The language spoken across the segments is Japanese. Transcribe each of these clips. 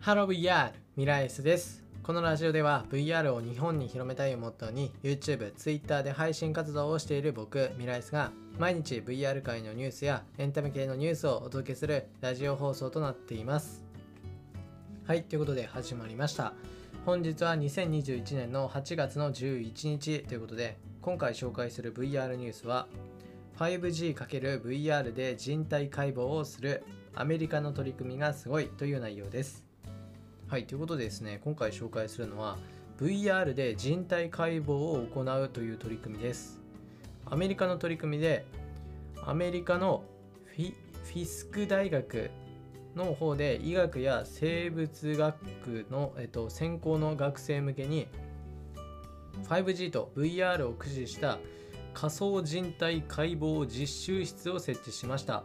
Hello VR! ミライスです。このラジオでは VR を日本に広めたいをモットーに YouTube、Twitter で配信活動をしている僕、ミライスが毎日 VR 界のニュースやエンタメ系のニュースをお届けするラジオ放送となっています。はい、ということで始まりました。本日は2021年の8月の11日ということで今回紹介する VR ニュースは 5G×VR で人体解剖をするアメリカの取り組みがすごいという内容です。はい、ということでですね、今回紹介するのは VR で人体解剖を行うという取り組みです。アメリカの取り組みでアメリカのフィフィスク大学の方で医学や生物学の、えっと、専攻の学生向けに 5G と VR を駆使した仮想人体解剖実習室を設置しました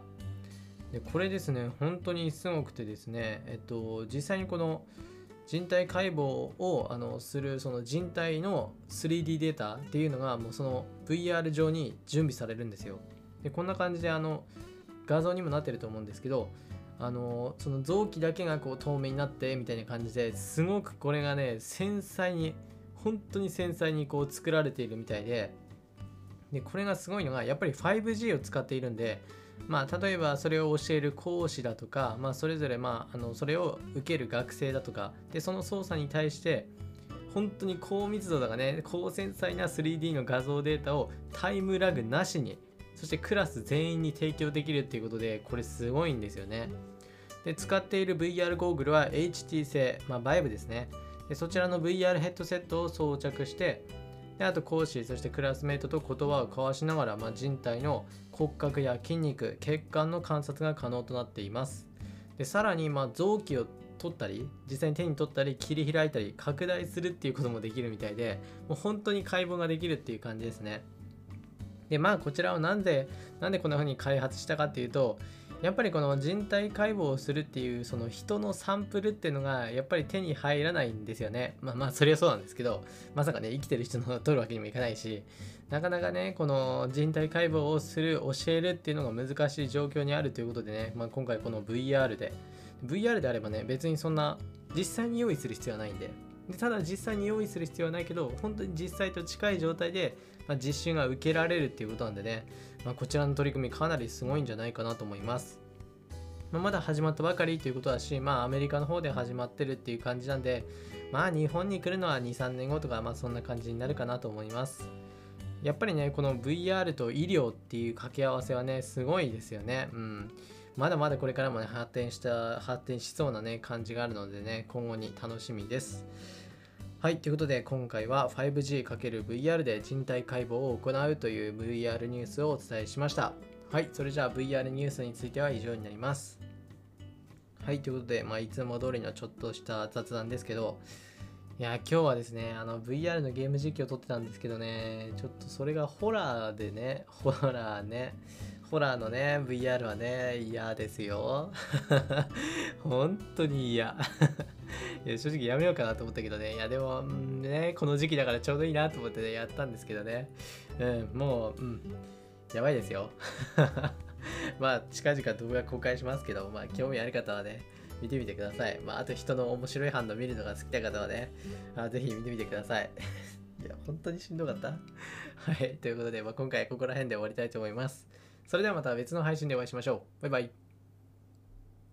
でこれですね本当にすごくてですねえっと実際にこの人体解剖をあのするその人体の 3D データっていうのがもうその VR 上に準備されるんですよ。でこんな感じであの画像にもなってると思うんですけどあのその臓器だけがこう透明になってみたいな感じですごくこれがね繊細に本当に繊細にこう作られているみたいででこれがすごいのがやっぱり 5G を使っているんでまあ例えばそれを教える講師だとか、まあ、それぞれまああのそれを受ける学生だとかでその操作に対して本当に高密度だがね高繊細な 3D の画像データをタイムラグなしにそしてクラス全員に提供できるっていうことでこれすごいんですよね。で使っている VR ゴーグルは HT 製、まあ、バイブですね。でそちらの VR ヘッドセットを装着してであと講師そしてクラスメートと言葉を交わしながら、まあ、人体の骨格や筋肉血管の観察が可能となっています。でさらに、まあ、臓器を取ったり実際に手に取ったり切り開いたり拡大するっていうこともできるみたいでもう本当に解剖ができるっていう感じですね。でまあこちらをなんでなんでこんな風に開発したかっていうとやっぱりこの人体解剖をするっていうその人のサンプルっていうのがやっぱり手に入らないんですよね。まあまあそれはそうなんですけどまさかね生きてる人の取るわけにもいかないしなかなかねこの人体解剖をする教えるっていうのが難しい状況にあるということでね、まあ、今回この VR で。VR であればね別にそんな実際に用意する必要はないんで。でただ実際に用意する必要はないけど本当に実際と近い状態で、まあ、実習が受けられるっていうことなんでね、まあ、こちらの取り組みかなりすごいんじゃないかなと思います、まあ、まだ始まったばかりということだしまあアメリカの方で始まってるっていう感じなんでまあ日本に来るのは23年後とかまあそんな感じになるかなと思います。やっぱりねこの VR と医療っていう掛け合わせはねすごいですよね。うん。まだまだこれからもね発展した発展しそうなね感じがあるのでね今後に楽しみですはい、ということで今回は 5G×VR で人体解剖を行うという VR ニュースをお伝えしました。はい、それじゃあ VR ニュースについては以上になります。はい、ということで、まあ、いつも通りのちょっとした雑談ですけど、いや、今日はですね、あの VR のゲーム実況を撮ってたんですけどね、ちょっとそれがホラーでね、ホラーね、ホラーのね、VR はね、嫌ですよ。本当に嫌。いや正直やめようかなと思ったけどね、いやでも、うんね、この時期だからちょうどいいなと思って、ね、やったんですけどね、うん、もう、うん、やばいですよ。まあ、近々動画公開しますけど、まあ、興味ある方はね、見てみてください。まあ、あと人の面白い反応見るのが好きな方はね、あぜひ見てみてください。いや、本当にしんどかった？はい、ということで、まあ、今回ここら辺で終わりたいと思います。それではまた別の配信でお会いしましょう。バイバイ。